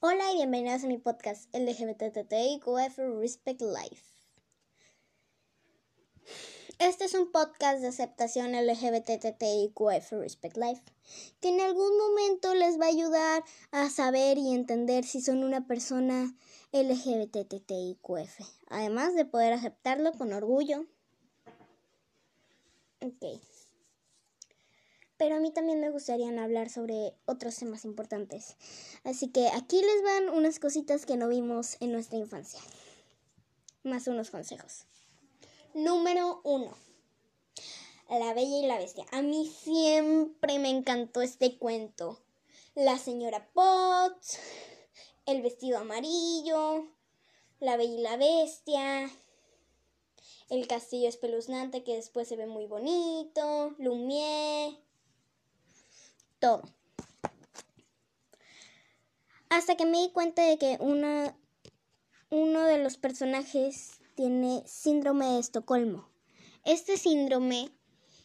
Hola y bienvenidos a mi podcast LGBTTIQF Respect Life. Este es un podcast de aceptación LGBTTIQF Respect Life que en algún momento les va a ayudar a saber y entender si son una persona LGBTTIQF, además de poder aceptarlo con orgullo. Ok pero a mí también me gustaría hablar sobre otros temas importantes. Así que aquí les van unas cositas que no vimos en nuestra infancia. Más unos consejos. Número uno. La Bella y la Bestia. A mí siempre me encantó este cuento. La señora Potts, el vestido amarillo, la Bella y la Bestia, el castillo espeluznante que después se ve muy bonito, Lumière, todo. Hasta que me di cuenta de que una, uno de los personajes tiene síndrome de Estocolmo. Este síndrome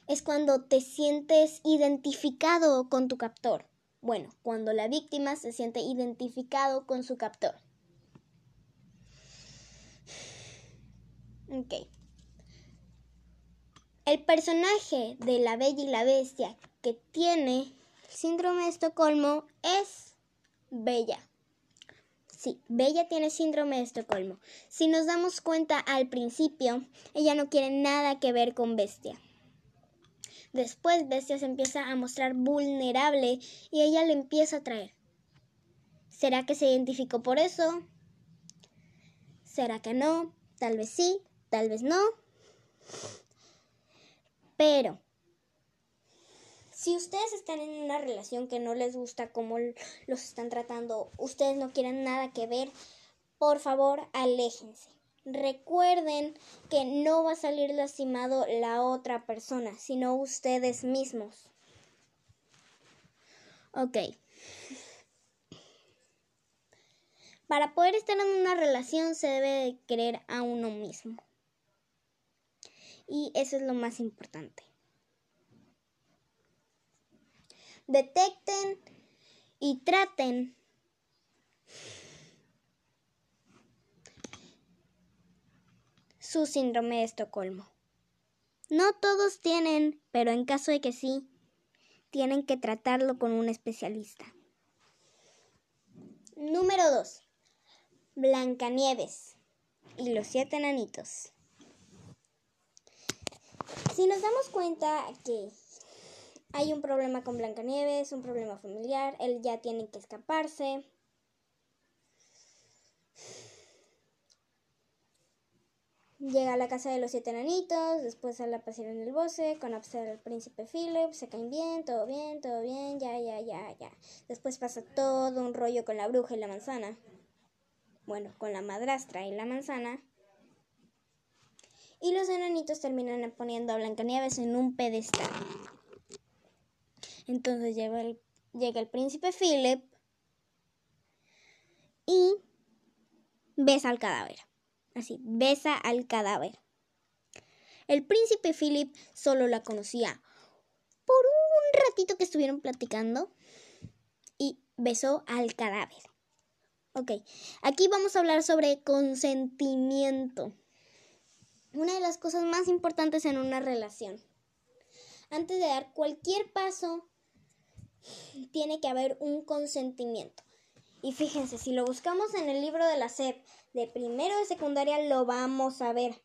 es cuando te sientes identificado con tu captor. Bueno, cuando la víctima se siente identificado con su captor. Ok. El personaje de la Bella y la Bestia que tiene síndrome de Estocolmo es Bella. Sí, Bella tiene síndrome de Estocolmo. Si nos damos cuenta al principio, ella no quiere nada que ver con Bestia. Después Bestia se empieza a mostrar vulnerable y ella le empieza a atraer. ¿Será que se identificó por eso? ¿Será que no? Tal vez sí, tal vez no. Pero si ustedes están en una relación que no les gusta cómo los están tratando, ustedes no quieren nada que ver, por favor, aléjense. Recuerden que no va a salir lastimado la otra persona, sino ustedes mismos. Ok. Para poder estar en una relación se debe de querer a uno mismo. Y eso es lo más importante. Detecten y traten su síndrome de Estocolmo. No todos tienen, pero en caso de que sí, tienen que tratarlo con un especialista. Número 2. Blancanieves y los siete enanitos. Si nos damos cuenta que hay un problema con Blancanieves, un problema familiar, él ya tiene que escaparse. Llega a la casa de los siete enanitos, después sale a pasear en el bosque, conoce al príncipe Philip, se caen bien, todo bien, todo bien, ya, ya, ya, ya. Después pasa todo un rollo con la bruja y la manzana. Bueno, con la madrastra y la manzana. Y los enanitos terminan poniendo a Blancanieves en un pedestal. Entonces llega el, llega el príncipe Philip y besa al cadáver. Así, besa al cadáver. El príncipe Philip solo la conocía por un ratito que estuvieron platicando y besó al cadáver. Ok, aquí vamos a hablar sobre consentimiento. Una de las cosas más importantes en una relación. Antes de dar cualquier paso tiene que haber un consentimiento. Y fíjense, si lo buscamos en el libro de la SEP de primero de secundaria, lo vamos a ver.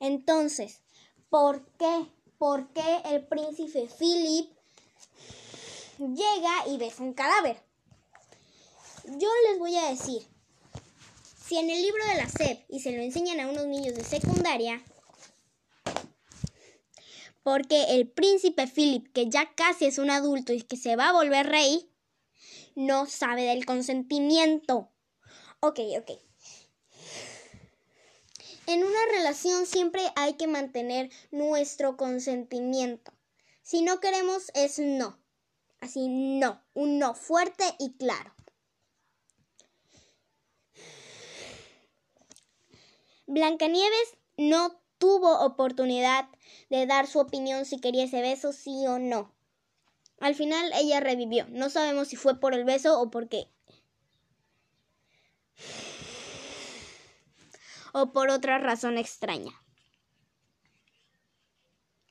Entonces, ¿por qué? ¿Por qué el príncipe Philip llega y besa un cadáver? Yo les voy a decir, si en el libro de la SEP y se lo enseñan a unos niños de secundaria, porque el príncipe Philip, que ya casi es un adulto y que se va a volver rey, no sabe del consentimiento. Ok, ok. En una relación siempre hay que mantener nuestro consentimiento. Si no queremos es no. Así no, un no fuerte y claro. Blancanieves no tuvo oportunidad de dar su opinión si quería ese beso, sí o no. Al final ella revivió. No sabemos si fue por el beso o por qué. O por otra razón extraña.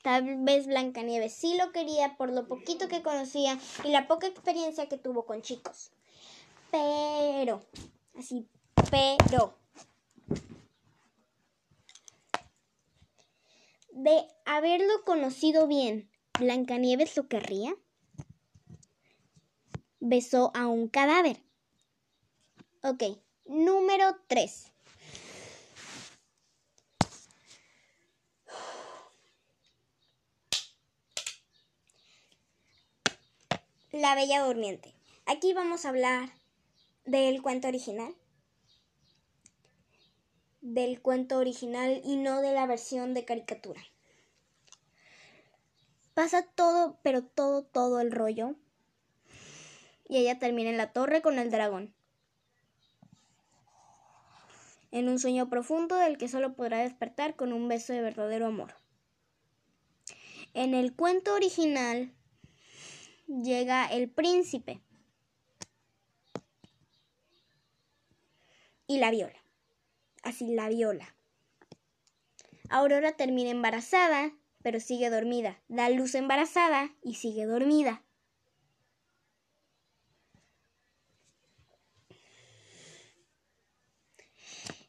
Tal vez Blancanieves sí lo quería por lo poquito que conocía y la poca experiencia que tuvo con chicos. Pero, así, pero. De haberlo conocido bien, ¿Blancanieves lo querría? Besó a un cadáver. Ok, número 3. La Bella Durmiente. Aquí vamos a hablar del cuento original. Del cuento original y no de la versión de caricatura. Pasa todo, pero todo, todo el rollo. Y ella termina en la torre con el dragón. En un sueño profundo del que solo podrá despertar con un beso de verdadero amor. En el cuento original, llega el príncipe y la viola. Así la viola. Aurora termina embarazada, pero sigue dormida. Da luz embarazada y sigue dormida.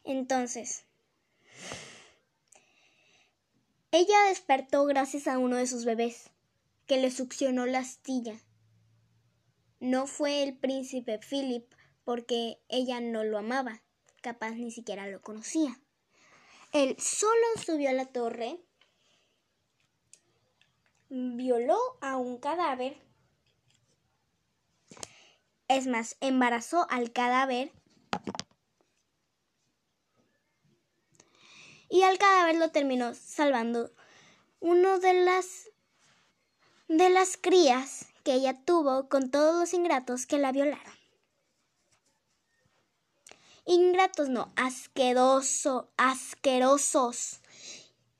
Entonces, ella despertó gracias a uno de sus bebés que le succionó la astilla. No fue el príncipe Philip porque ella no lo amaba, capaz ni siquiera lo conocía. Él solo subió a la torre, violó a un cadáver, es más, embarazó al cadáver y al cadáver lo terminó salvando uno de las de las crías que ella tuvo con todos los ingratos que la violaron. Ingratos no, asqueroso, asquerosos.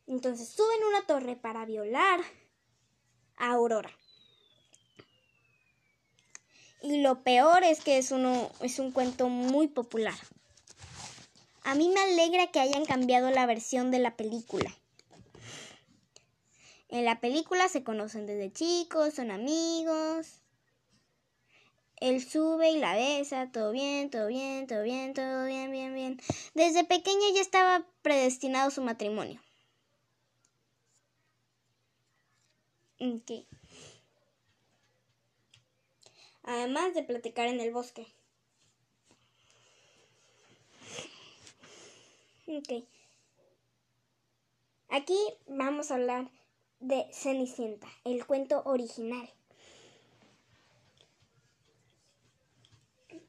Entonces suben una torre para violar a Aurora. Y lo peor es que es, uno, es un cuento muy popular. A mí me alegra que hayan cambiado la versión de la película. En la película se conocen desde chicos, son amigos. Él sube y la besa, todo bien, todo bien, todo bien, todo bien, bien, bien. Desde pequeña ya estaba predestinado su matrimonio. Ok. Además de platicar en el bosque. Ok. Aquí vamos a hablar de Cenicienta, el cuento original.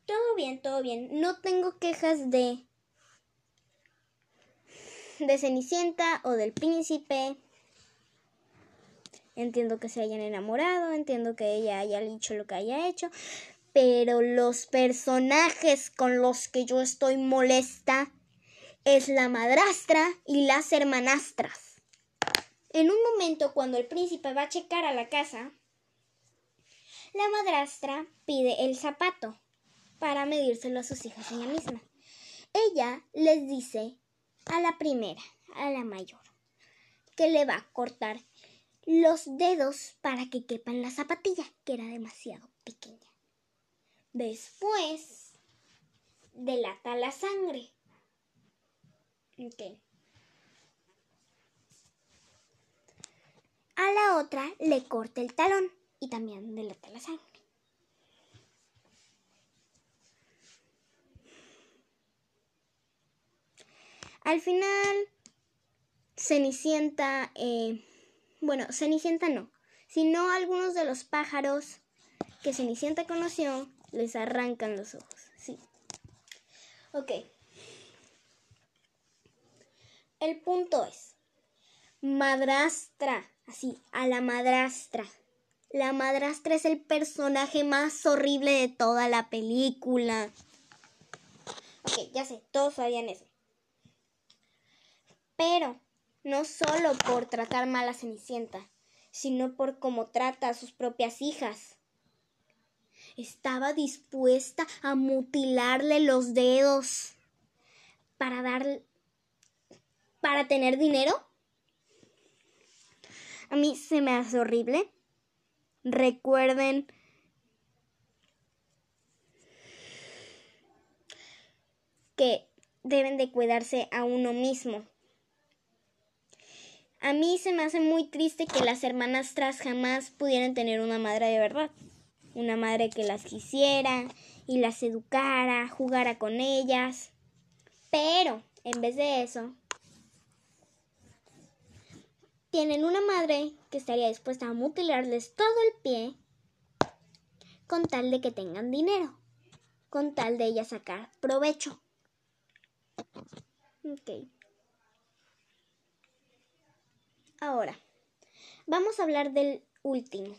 Todo bien, todo bien. No tengo quejas de de Cenicienta o del príncipe. Entiendo que se hayan enamorado, entiendo que ella haya dicho lo que haya hecho, pero los personajes con los que yo estoy molesta es la madrastra y las hermanastras. En un momento, cuando el príncipe va a checar a la casa, la madrastra pide el zapato para medírselo a sus hijas ella misma. Ella les dice a la primera, a la mayor, que le va a cortar los dedos para que quepa en la zapatilla, que era demasiado pequeña. Después, delata la sangre. Okay. a la otra le corta el talón y también delata la sangre. Al final, Cenicienta, eh, bueno, Cenicienta no, sino algunos de los pájaros que Cenicienta conoció les arrancan los ojos, sí. Ok. El punto es, madrastra, así, a la madrastra. La madrastra es el personaje más horrible de toda la película. Ok, ya sé, todos sabían eso. Pero no solo por tratar mal a Cenicienta, sino por cómo trata a sus propias hijas. Estaba dispuesta a mutilarle los dedos para dar para tener dinero. A mí se me hace horrible. Recuerden que deben de cuidarse a uno mismo. A mí se me hace muy triste que las hermanastras jamás pudieran tener una madre de verdad. Una madre que las quisiera y las educara, jugara con ellas. Pero, en vez de eso, tienen una madre que estaría dispuesta a mutilarles todo el pie con tal de que tengan dinero, con tal de ella sacar provecho. Ok. Ahora, vamos a hablar del último.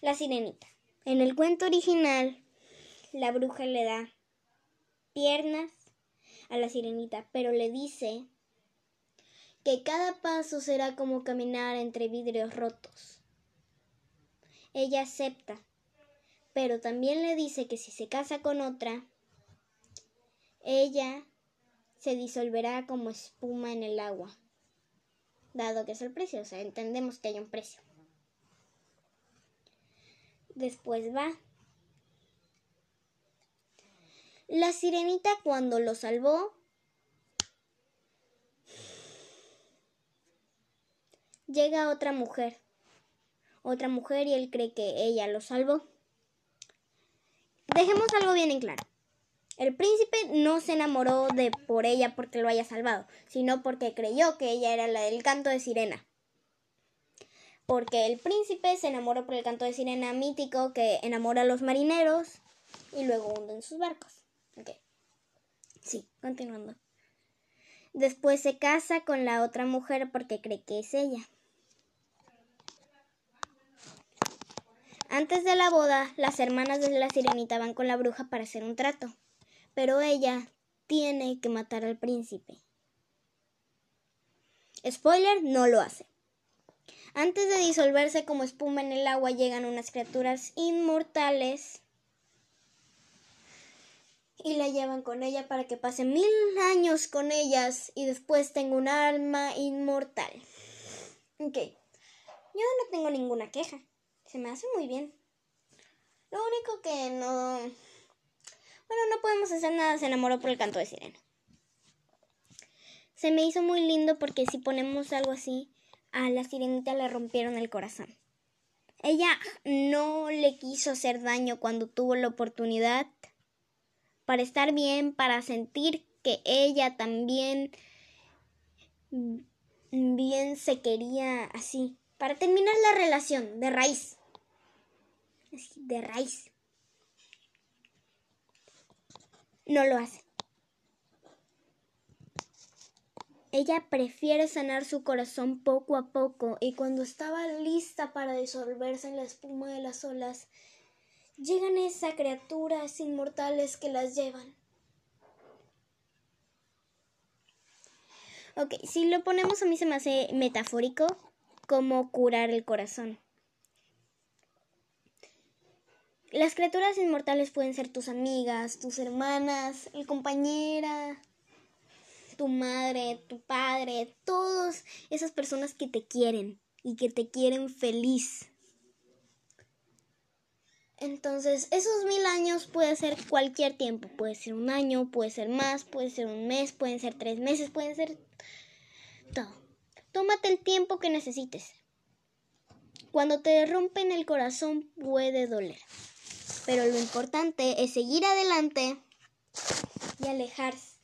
La sirenita. En el cuento original, la bruja le da piernas a la sirenita, pero le dice que cada paso será como caminar entre vidrios rotos. Ella acepta, pero también le dice que si se casa con otra, ella se disolverá como espuma en el agua dado que es el precio, o sea, entendemos que hay un precio. Después va. La sirenita cuando lo salvó llega otra mujer. Otra mujer y él cree que ella lo salvó. Dejemos algo bien en claro. El príncipe no se enamoró de por ella porque lo haya salvado, sino porque creyó que ella era la del canto de sirena. Porque el príncipe se enamoró por el canto de sirena mítico que enamora a los marineros y luego hunden sus barcos. Ok. Sí, continuando. Después se casa con la otra mujer porque cree que es ella. Antes de la boda, las hermanas de la sirenita van con la bruja para hacer un trato pero ella tiene que matar al príncipe. Spoiler, no lo hace. Antes de disolverse como espuma en el agua llegan unas criaturas inmortales y la llevan con ella para que pase mil años con ellas y después tenga un alma inmortal. Ok, yo no tengo ninguna queja, se me hace muy bien. Lo único que no bueno, no podemos hacer nada, se enamoró por el canto de sirena. Se me hizo muy lindo porque si ponemos algo así, a la sirenita le rompieron el corazón. Ella no le quiso hacer daño cuando tuvo la oportunidad para estar bien, para sentir que ella también bien se quería así, para terminar la relación de raíz. De raíz. No lo hace. Ella prefiere sanar su corazón poco a poco y cuando estaba lista para disolverse en la espuma de las olas, llegan esas criaturas inmortales que las llevan. Ok, si lo ponemos a mí se me hace metafórico como curar el corazón. Las criaturas inmortales pueden ser tus amigas, tus hermanas, el compañera, tu madre, tu padre, todas esas personas que te quieren y que te quieren feliz. Entonces, esos mil años puede ser cualquier tiempo, puede ser un año, puede ser más, puede ser un mes, pueden ser tres meses, pueden ser todo. Tómate el tiempo que necesites. Cuando te rompen el corazón puede doler. Pero lo importante es seguir adelante y alejarse.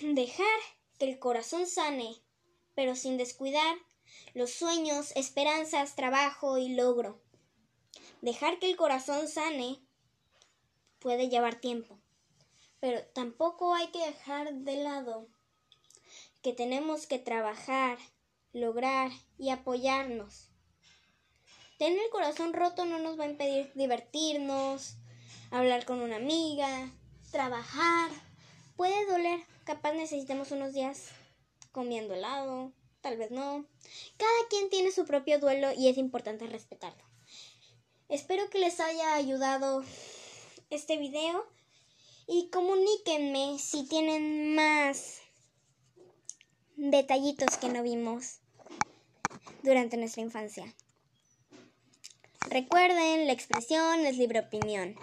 Dejar que el corazón sane, pero sin descuidar los sueños, esperanzas, trabajo y logro. Dejar que el corazón sane puede llevar tiempo, pero tampoco hay que dejar de lado que tenemos que trabajar, lograr y apoyarnos Tener el corazón roto no nos va a impedir divertirnos, hablar con una amiga, trabajar, puede doler. Capaz necesitemos unos días comiendo helado, tal vez no. Cada quien tiene su propio duelo y es importante respetarlo. Espero que les haya ayudado este video y comuníquenme si tienen más detallitos que no vimos durante nuestra infancia. Recuerden, la expresión es libre opinión.